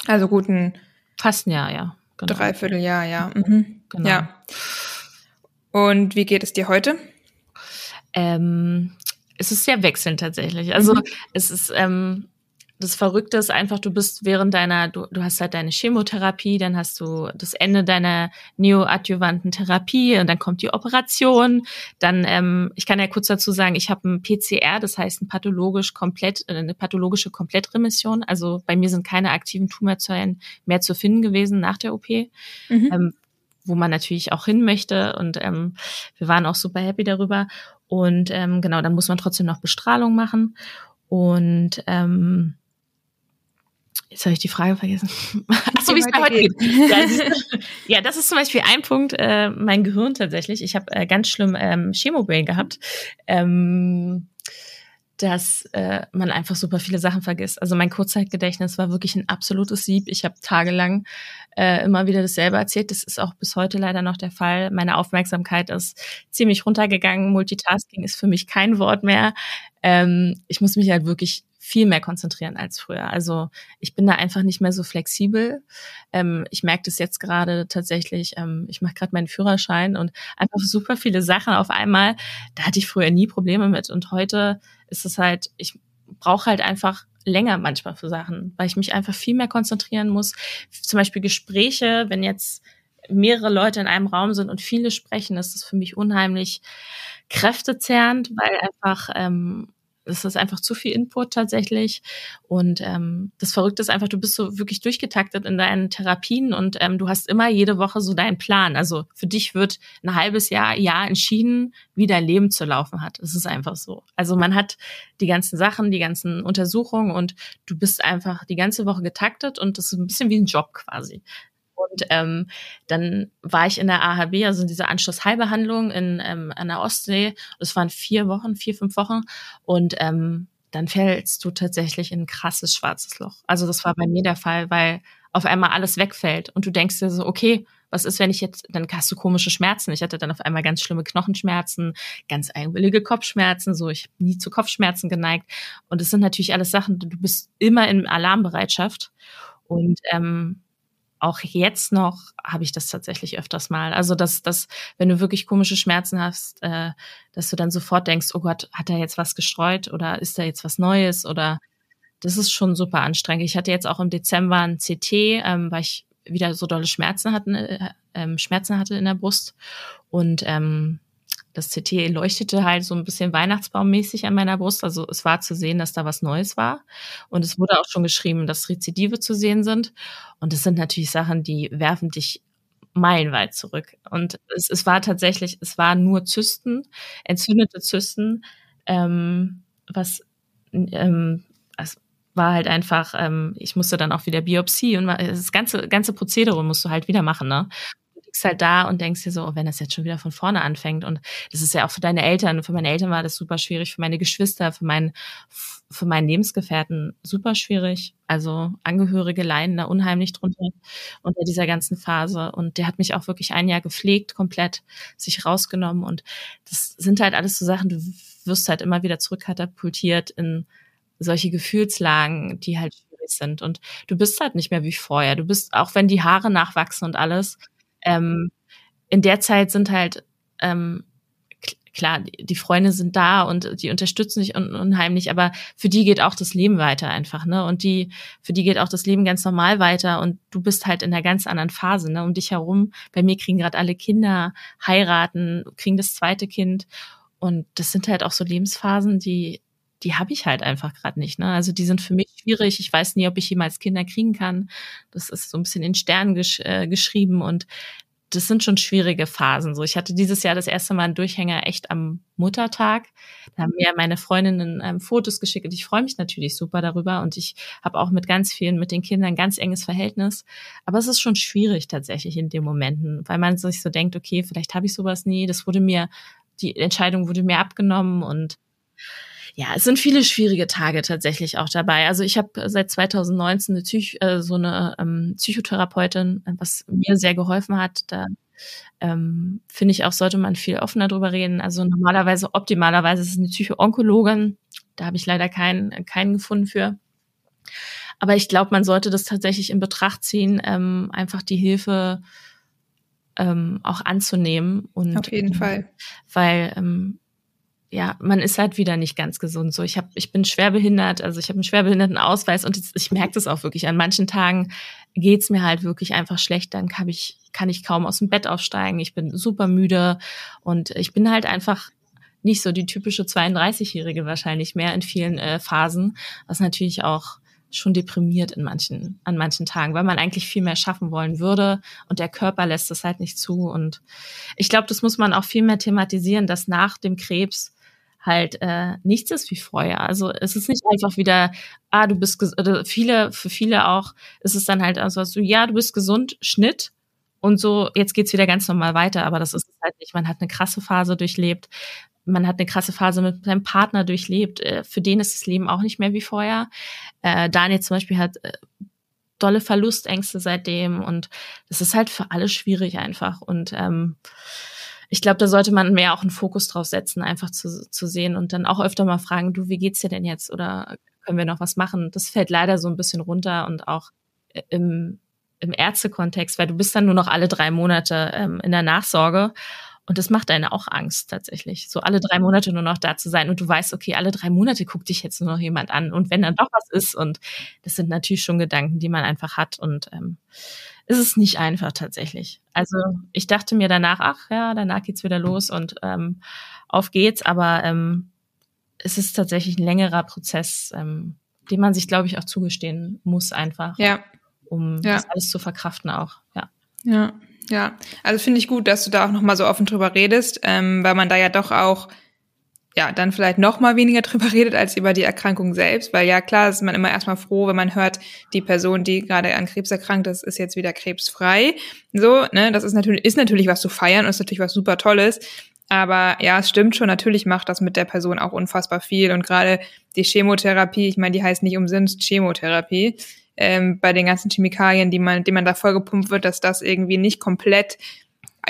Also guten fast ein Jahr, ja. Genau. Dreivierteljahr, ja. Mhm. Genau. Ja. Und wie geht es dir heute? Ähm, es ist sehr wechselnd tatsächlich. Also mhm. es ist ähm, das Verrückte ist einfach, du bist während deiner, du, du hast halt deine Chemotherapie, dann hast du das Ende deiner neoadjuvanten Therapie und dann kommt die Operation. Dann, ähm, ich kann ja kurz dazu sagen, ich habe ein PCR, das heißt ein pathologisch komplett, äh, eine pathologische Komplettremission. Also bei mir sind keine aktiven Tumorzellen mehr zu finden gewesen nach der OP. Mhm. Ähm, wo man natürlich auch hin möchte und ähm, wir waren auch super happy darüber und ähm, genau dann muss man trotzdem noch Bestrahlung machen und ähm, Jetzt habe ich die Frage vergessen. Achso, wie es mir heute geht. geht. Ja, das, ja, das ist zum Beispiel ein Punkt, äh, mein Gehirn tatsächlich. Ich habe äh, ganz schlimm ähm, Chemobrain gehabt. Ähm, dass äh, man einfach super viele Sachen vergisst. Also mein Kurzzeitgedächtnis war wirklich ein absolutes Sieb. Ich habe tagelang äh, immer wieder dasselbe erzählt. Das ist auch bis heute leider noch der Fall. Meine Aufmerksamkeit ist ziemlich runtergegangen. Multitasking ist für mich kein Wort mehr. Ähm, ich muss mich halt wirklich viel mehr konzentrieren als früher. Also ich bin da einfach nicht mehr so flexibel. Ähm, ich merke das jetzt gerade tatsächlich. Ähm, ich mache gerade meinen Führerschein und einfach super viele Sachen auf einmal. Da hatte ich früher nie Probleme mit und heute ist es halt, ich brauche halt einfach länger manchmal für Sachen, weil ich mich einfach viel mehr konzentrieren muss. Zum Beispiel Gespräche, wenn jetzt mehrere Leute in einem Raum sind und viele sprechen, ist das für mich unheimlich kräftezerrend, weil einfach ähm, es ist einfach zu viel Input tatsächlich. Und ähm, das Verrückte ist einfach, du bist so wirklich durchgetaktet in deinen Therapien und ähm, du hast immer jede Woche so deinen Plan. Also für dich wird ein halbes Jahr, Jahr entschieden, wie dein Leben zu laufen hat. Es ist einfach so. Also man hat die ganzen Sachen, die ganzen Untersuchungen und du bist einfach die ganze Woche getaktet und das ist ein bisschen wie ein Job quasi. Und ähm, dann war ich in der AHB, also in dieser Anschlussheilbehandlung in, ähm, an der Ostsee. Das waren vier Wochen, vier, fünf Wochen. Und ähm, dann fällst du tatsächlich in ein krasses schwarzes Loch. Also das war bei mir der Fall, weil auf einmal alles wegfällt und du denkst dir so, okay, was ist, wenn ich jetzt, dann hast du komische Schmerzen. Ich hatte dann auf einmal ganz schlimme Knochenschmerzen, ganz eigenwillige Kopfschmerzen, so ich habe nie zu Kopfschmerzen geneigt. Und es sind natürlich alles Sachen, du bist immer in Alarmbereitschaft. Und ähm, auch jetzt noch habe ich das tatsächlich öfters mal. Also, dass, dass wenn du wirklich komische Schmerzen hast, äh, dass du dann sofort denkst, oh Gott, hat er jetzt was gestreut oder ist da jetzt was Neues oder das ist schon super anstrengend. Ich hatte jetzt auch im Dezember ein CT, ähm, weil ich wieder so dolle Schmerzen hatten, äh, äh, Schmerzen hatte in der Brust und ähm, das CT leuchtete halt so ein bisschen Weihnachtsbaummäßig an meiner Brust. Also es war zu sehen, dass da was Neues war. Und es wurde auch schon geschrieben, dass Rezidive zu sehen sind. Und das sind natürlich Sachen, die werfen dich meilenweit zurück. Und es, es war tatsächlich, es war nur Zysten, entzündete Zysten, ähm, was ähm, es war halt einfach, ähm, ich musste dann auch wieder Biopsie und das ganze ganze Prozedere musst du halt wieder machen, ne? Liegst halt da und denkst dir so, oh, wenn das jetzt schon wieder von vorne anfängt. Und das ist ja auch für deine Eltern, für meine Eltern war das super schwierig, für meine Geschwister, für meinen, für meinen Lebensgefährten super schwierig. Also Angehörige leiden da unheimlich drunter unter dieser ganzen Phase. Und der hat mich auch wirklich ein Jahr gepflegt, komplett sich rausgenommen. Und das sind halt alles so Sachen, du wirst halt immer wieder zurückkatapultiert in solche Gefühlslagen, die halt schwierig sind. Und du bist halt nicht mehr wie vorher. Du bist, auch wenn die Haare nachwachsen und alles, ähm, in der Zeit sind halt ähm, klar, die Freunde sind da und die unterstützen dich un unheimlich, aber für die geht auch das Leben weiter einfach, ne? Und die, für die geht auch das Leben ganz normal weiter und du bist halt in einer ganz anderen Phase, ne? Um dich herum, bei mir kriegen gerade alle Kinder, heiraten, kriegen das zweite Kind und das sind halt auch so Lebensphasen, die die habe ich halt einfach gerade nicht. Ne? Also die sind für mich schwierig. Ich weiß nie, ob ich jemals Kinder kriegen kann. Das ist so ein bisschen in Sternen gesch äh, geschrieben und das sind schon schwierige Phasen. So, ich hatte dieses Jahr das erste Mal einen Durchhänger echt am Muttertag. Da haben mir meine Freundinnen ähm, Fotos geschickt und ich freue mich natürlich super darüber und ich habe auch mit ganz vielen, mit den Kindern ein ganz enges Verhältnis. Aber es ist schon schwierig tatsächlich in den Momenten, weil man sich so denkt, okay, vielleicht habe ich sowas nie. Das wurde mir, die Entscheidung wurde mir abgenommen und ja, es sind viele schwierige Tage tatsächlich auch dabei. Also ich habe seit 2019 eine Psych äh, so eine ähm, Psychotherapeutin, was mir sehr geholfen hat. Da ähm, finde ich auch, sollte man viel offener drüber reden. Also normalerweise, optimalerweise ist es eine Psychoonkologin, da habe ich leider keinen, keinen gefunden für. Aber ich glaube, man sollte das tatsächlich in Betracht ziehen, ähm, einfach die Hilfe ähm, auch anzunehmen. Und, Auf jeden ähm, Fall. Weil ähm, ja, man ist halt wieder nicht ganz gesund. So, ich habe, ich bin schwerbehindert, also ich habe einen schwerbehindertenausweis und ich merke das auch wirklich. An manchen Tagen geht's mir halt wirklich einfach schlecht. Dann kann ich, kann ich kaum aus dem Bett aufsteigen. Ich bin super müde und ich bin halt einfach nicht so die typische 32-Jährige wahrscheinlich mehr in vielen äh, Phasen, was natürlich auch schon deprimiert in manchen, an manchen Tagen, weil man eigentlich viel mehr schaffen wollen würde und der Körper lässt es halt nicht zu. Und ich glaube, das muss man auch viel mehr thematisieren, dass nach dem Krebs halt äh, nichts ist wie vorher. Also es ist nicht einfach wieder, ah, du bist oder viele, für viele auch, ist es dann halt also so, ja, du bist gesund, Schnitt. Und so, jetzt geht's wieder ganz normal weiter, aber das ist es halt nicht. Man hat eine krasse Phase durchlebt. Man hat eine krasse Phase mit seinem Partner durchlebt. Äh, für den ist das Leben auch nicht mehr wie vorher. Äh, Daniel zum Beispiel hat äh, dolle Verlustängste seitdem und das ist halt für alle schwierig einfach. Und ähm, ich glaube, da sollte man mehr auch einen Fokus drauf setzen, einfach zu, zu sehen und dann auch öfter mal fragen, du, wie geht's dir denn jetzt? Oder können wir noch was machen? Das fällt leider so ein bisschen runter und auch im, im Ärztekontext, weil du bist dann nur noch alle drei Monate ähm, in der Nachsorge. Und das macht einen auch Angst tatsächlich, so alle drei Monate nur noch da zu sein und du weißt, okay, alle drei Monate guckt dich jetzt nur noch jemand an und wenn dann doch was ist und das sind natürlich schon Gedanken, die man einfach hat und ähm, ist es nicht einfach tatsächlich. Also ich dachte mir danach, ach ja, danach geht's wieder los und ähm, auf geht's, aber ähm, es ist tatsächlich ein längerer Prozess, ähm, den man sich, glaube ich, auch zugestehen muss einfach, ja. um ja. das alles zu verkraften auch. Ja. Ja, ja. Also finde ich gut, dass du da auch nochmal so offen drüber redest, ähm, weil man da ja doch auch ja, dann vielleicht noch mal weniger drüber redet als über die Erkrankung selbst, weil ja klar ist man immer erstmal froh, wenn man hört, die Person, die gerade an Krebs erkrankt ist, ist jetzt wieder krebsfrei. So, ne, das ist natürlich ist natürlich was zu feiern und ist natürlich was super tolles, aber ja, es stimmt schon, natürlich macht das mit der Person auch unfassbar viel und gerade die Chemotherapie, ich meine, die heißt nicht umsonst Chemotherapie. Ähm, bei den ganzen Chemikalien, die man, die man da vollgepumpt wird, dass das irgendwie nicht komplett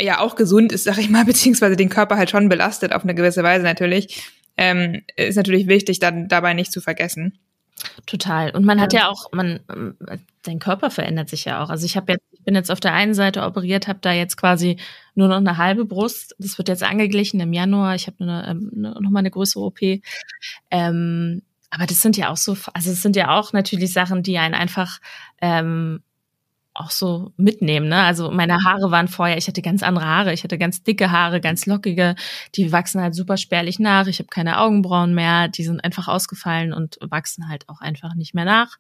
ja auch gesund ist, sag ich mal, beziehungsweise den Körper halt schon belastet auf eine gewisse Weise natürlich, ähm, ist natürlich wichtig, dann dabei nicht zu vergessen. Total. Und man hat ja auch, man, dein Körper verändert sich ja auch. Also ich habe jetzt, ich bin jetzt auf der einen Seite operiert, habe da jetzt quasi nur noch eine halbe Brust. Das wird jetzt angeglichen im Januar. Ich habe ähm, eine, noch mal eine größere OP. Ähm, aber das sind ja auch so, also es sind ja auch natürlich Sachen, die einen einfach ähm, auch so mitnehmen. Ne? Also meine Haare waren vorher, ich hatte ganz andere Haare, ich hatte ganz dicke Haare, ganz lockige, die wachsen halt super spärlich nach. Ich habe keine Augenbrauen mehr, die sind einfach ausgefallen und wachsen halt auch einfach nicht mehr nach.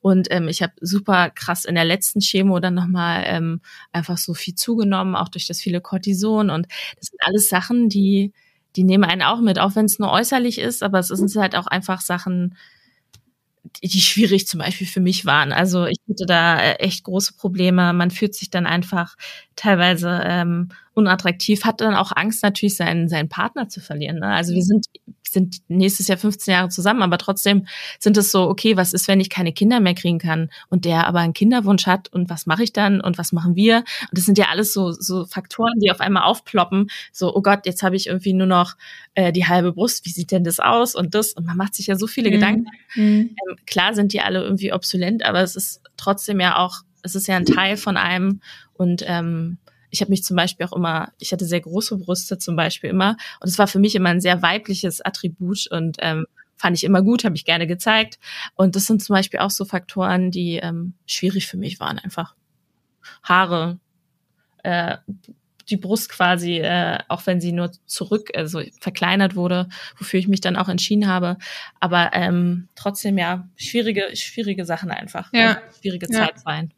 Und ähm, ich habe super krass in der letzten Chemo dann nochmal ähm, einfach so viel zugenommen, auch durch das viele Cortison. Und das sind alles Sachen, die die nehmen einen auch mit, auch wenn es nur äußerlich ist, aber es sind halt auch einfach Sachen, die schwierig zum Beispiel für mich waren. Also ich hatte da äh, echt große Probleme. Man fühlt sich dann einfach teilweise ähm, unattraktiv, hat dann auch Angst natürlich seinen seinen Partner zu verlieren. Ne? Also wir sind sind nächstes Jahr 15 Jahre zusammen, aber trotzdem sind es so, okay, was ist, wenn ich keine Kinder mehr kriegen kann und der aber einen Kinderwunsch hat und was mache ich dann und was machen wir? Und das sind ja alles so, so Faktoren, die auf einmal aufploppen, so, oh Gott, jetzt habe ich irgendwie nur noch äh, die halbe Brust, wie sieht denn das aus und das und man macht sich ja so viele mhm. Gedanken. Mhm. Ähm, klar sind die alle irgendwie obsolent, aber es ist trotzdem ja auch, es ist ja ein Teil von einem und ähm, ich habe mich zum Beispiel auch immer, ich hatte sehr große Brüste zum Beispiel immer und es war für mich immer ein sehr weibliches Attribut und ähm, fand ich immer gut, habe ich gerne gezeigt und das sind zum Beispiel auch so Faktoren, die ähm, schwierig für mich waren einfach. Haare, äh, die Brust quasi, äh, auch wenn sie nur zurück, also verkleinert wurde, wofür ich mich dann auch entschieden habe. Aber ähm, trotzdem ja, schwierige, schwierige Sachen einfach. Ja. Schwierige ja. Zeit sein.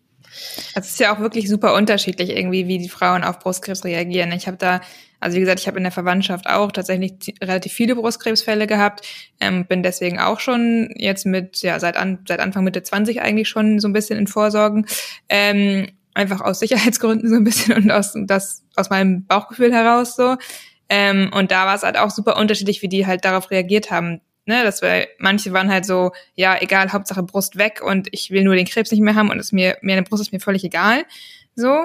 Es ist ja auch wirklich super unterschiedlich irgendwie, wie die Frauen auf Brustkrebs reagieren. Ich habe da, also wie gesagt, ich habe in der Verwandtschaft auch tatsächlich relativ viele Brustkrebsfälle gehabt, ähm, bin deswegen auch schon jetzt mit, ja, seit, an, seit Anfang Mitte 20 eigentlich schon so ein bisschen in Vorsorgen. Ähm, einfach aus Sicherheitsgründen so ein bisschen und aus, das, aus meinem Bauchgefühl heraus so. Ähm, und da war es halt auch super unterschiedlich, wie die halt darauf reagiert haben. Ne, das war, manche waren halt so, ja, egal, Hauptsache Brust weg und ich will nur den Krebs nicht mehr haben und es mir, mir eine Brust ist mir völlig egal. So.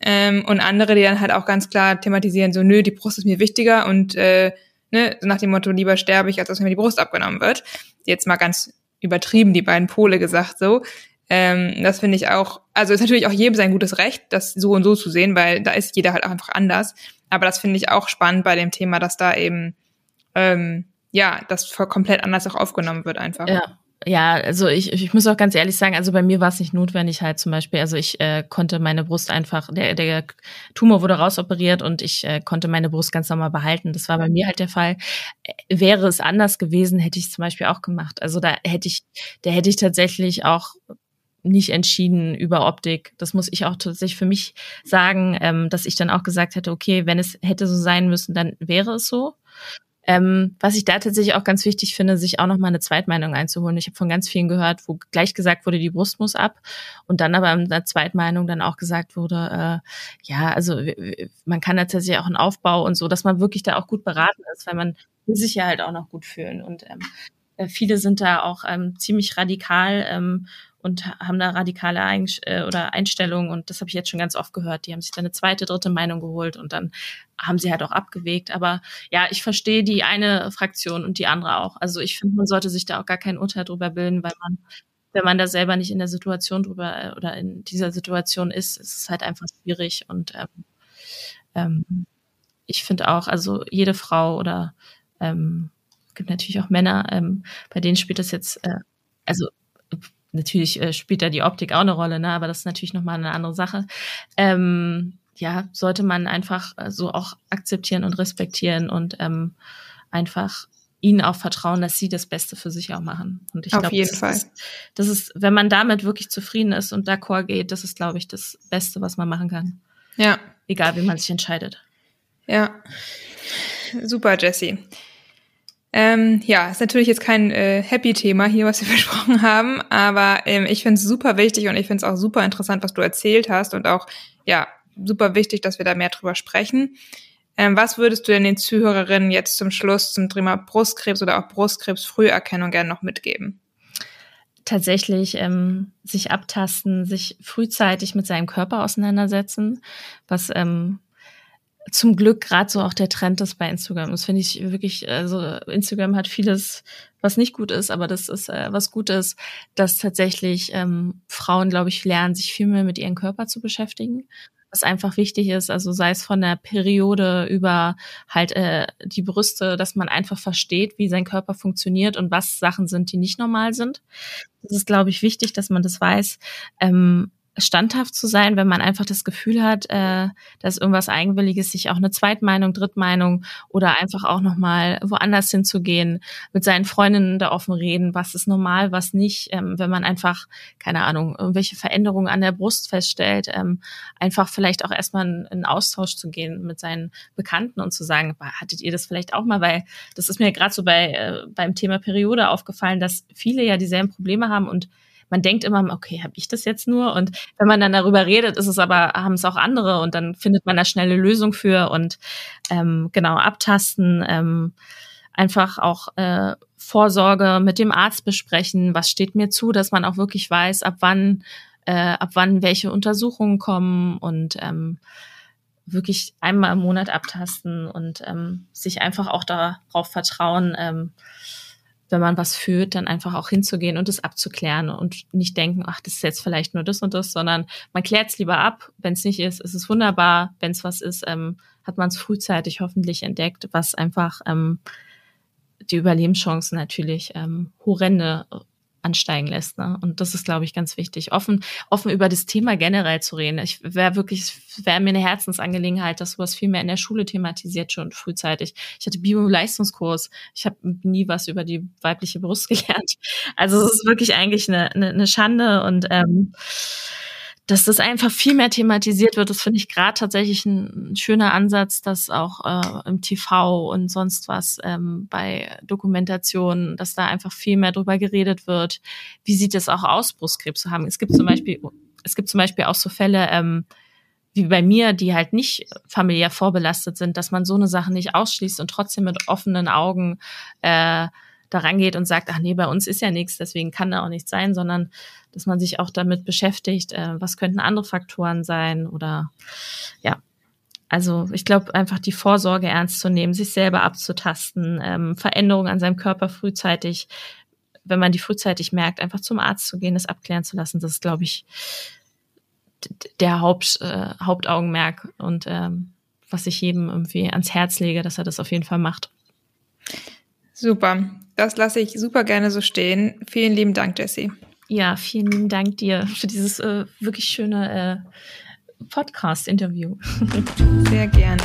Ähm, und andere, die dann halt auch ganz klar thematisieren, so, nö, die Brust ist mir wichtiger und äh, ne, nach dem Motto, lieber sterbe ich, als dass mir die Brust abgenommen wird. Jetzt mal ganz übertrieben, die beiden Pole gesagt so. Ähm, das finde ich auch, also ist natürlich auch jedem sein gutes Recht, das so und so zu sehen, weil da ist jeder halt auch einfach anders. Aber das finde ich auch spannend bei dem Thema, dass da eben ähm, ja, das komplett anders auch aufgenommen wird einfach. Ja. Ja, also ich, ich muss auch ganz ehrlich sagen, also bei mir war es nicht notwendig halt zum Beispiel, also ich äh, konnte meine Brust einfach, der, der Tumor wurde rausoperiert und ich äh, konnte meine Brust ganz normal behalten. Das war bei mir halt der Fall. Äh, wäre es anders gewesen, hätte ich zum Beispiel auch gemacht. Also da hätte ich, da hätte ich tatsächlich auch nicht entschieden über Optik. Das muss ich auch tatsächlich für mich sagen, ähm, dass ich dann auch gesagt hätte, okay, wenn es hätte so sein müssen, dann wäre es so. Ähm, was ich da tatsächlich auch ganz wichtig finde, sich auch noch mal eine Zweitmeinung einzuholen. Ich habe von ganz vielen gehört, wo gleich gesagt wurde, die Brust muss ab und dann aber in der Zweitmeinung dann auch gesagt wurde, äh, ja, also man kann tatsächlich auch einen Aufbau und so, dass man wirklich da auch gut beraten ist, weil man will sich ja halt auch noch gut fühlen und ähm, äh, viele sind da auch ähm, ziemlich radikal ähm, und haben da radikale Ein äh, oder Einstellungen und das habe ich jetzt schon ganz oft gehört. Die haben sich dann eine zweite, dritte Meinung geholt und dann haben sie halt auch abgewegt. Aber ja, ich verstehe die eine Fraktion und die andere auch. Also ich finde, man sollte sich da auch gar kein Urteil drüber bilden, weil man, wenn man da selber nicht in der Situation drüber äh, oder in dieser Situation ist, ist es halt einfach schwierig und ähm, ähm, ich finde auch, also jede Frau oder ähm, gibt natürlich auch Männer, ähm, bei denen spielt das jetzt, äh, also natürlich äh, spielt da die Optik auch eine Rolle, ne? aber das ist natürlich nochmal eine andere Sache. Ähm, ja, sollte man einfach äh, so auch akzeptieren und respektieren und ähm, einfach ihnen auch vertrauen, dass sie das Beste für sich auch machen. Und ich glaube, das Fall. Ist, das ist, wenn man damit wirklich zufrieden ist und d'accord geht, das ist, glaube ich, das Beste, was man machen kann. Ja. Egal, wie man sich entscheidet. Ja. Super, Jessie. Ähm, ja, ist natürlich jetzt kein äh, Happy-Thema hier, was wir versprochen haben, aber ähm, ich finde es super wichtig und ich finde es auch super interessant, was du erzählt hast und auch, ja, super wichtig, dass wir da mehr drüber sprechen. Ähm, was würdest du denn den Zuhörerinnen jetzt zum Schluss zum Thema Brustkrebs oder auch Brustkrebs-Früherkennung gerne noch mitgeben? tatsächlich ähm, sich abtasten, sich frühzeitig mit seinem Körper auseinandersetzen, was ähm, zum Glück gerade so auch der Trend ist bei Instagram. Das finde ich wirklich, also Instagram hat vieles, was nicht gut ist, aber das ist äh, was Gutes, dass tatsächlich ähm, Frauen, glaube ich, lernen, sich viel mehr mit ihrem Körper zu beschäftigen. Was einfach wichtig ist, also sei es von der Periode über halt äh, die Brüste, dass man einfach versteht, wie sein Körper funktioniert und was Sachen sind, die nicht normal sind. Das ist, glaube ich, wichtig, dass man das weiß. Ähm, standhaft zu sein, wenn man einfach das Gefühl hat, äh, dass irgendwas Eigenwilliges, sich auch eine Zweitmeinung, Drittmeinung oder einfach auch nochmal woanders hinzugehen, mit seinen Freundinnen da offen reden, was ist normal, was nicht, ähm, wenn man einfach, keine Ahnung, irgendwelche Veränderungen an der Brust feststellt, ähm, einfach vielleicht auch erstmal in, in Austausch zu gehen mit seinen Bekannten und zu sagen, hattet ihr das vielleicht auch mal, weil das ist mir gerade so bei äh, beim Thema Periode aufgefallen, dass viele ja dieselben Probleme haben und man denkt immer, okay, habe ich das jetzt nur? Und wenn man dann darüber redet, ist es aber, haben es auch andere und dann findet man da schnelle Lösung für und ähm, genau abtasten, ähm, einfach auch äh, Vorsorge mit dem Arzt besprechen, was steht mir zu, dass man auch wirklich weiß, ab wann, äh, ab wann welche Untersuchungen kommen und ähm, wirklich einmal im Monat abtasten und ähm, sich einfach auch darauf vertrauen, ähm, wenn man was fühlt, dann einfach auch hinzugehen und es abzuklären und nicht denken, ach, das ist jetzt vielleicht nur das und das, sondern man klärt es lieber ab. Wenn es nicht ist, ist es wunderbar. Wenn es was ist, ähm, hat man es frühzeitig hoffentlich entdeckt, was einfach ähm, die Überlebenschancen natürlich ähm, horrende ansteigen lässt. Ne? Und das ist, glaube ich, ganz wichtig, offen, offen über das Thema generell zu reden. Ich wäre wirklich, wäre mir eine Herzensangelegenheit, dass sowas viel mehr in der Schule thematisiert schon frühzeitig. Ich hatte Bio-Leistungskurs. Ich habe nie was über die weibliche Brust gelernt. Also es ist wirklich eigentlich eine, eine, eine Schande und ähm, dass das einfach viel mehr thematisiert wird, das finde ich gerade tatsächlich ein, schöner Ansatz, dass auch äh, im TV und sonst was ähm, bei Dokumentationen, dass da einfach viel mehr drüber geredet wird. Wie sieht es auch aus, Brustkrebs zu haben? Es gibt zum Beispiel, es gibt zum Beispiel auch so Fälle, ähm, wie bei mir, die halt nicht familiär vorbelastet sind, dass man so eine Sache nicht ausschließt und trotzdem mit offenen Augen äh, da rangeht und sagt, ach nee, bei uns ist ja nichts, deswegen kann da auch nichts sein, sondern dass man sich auch damit beschäftigt, äh, was könnten andere Faktoren sein oder ja, Also ich glaube einfach die Vorsorge ernst zu nehmen, sich selber abzutasten, ähm, Veränderungen an seinem Körper frühzeitig, wenn man die frühzeitig merkt, einfach zum Arzt zu gehen, das abklären zu lassen, das ist, glaube ich, der Haupt, äh, Hauptaugenmerk und ähm, was ich jedem irgendwie ans Herz lege, dass er das auf jeden Fall macht. Super, das lasse ich super gerne so stehen. Vielen lieben Dank, Jessie. Ja, vielen lieben Dank dir für dieses äh, wirklich schöne äh, Podcast-Interview. Sehr gerne.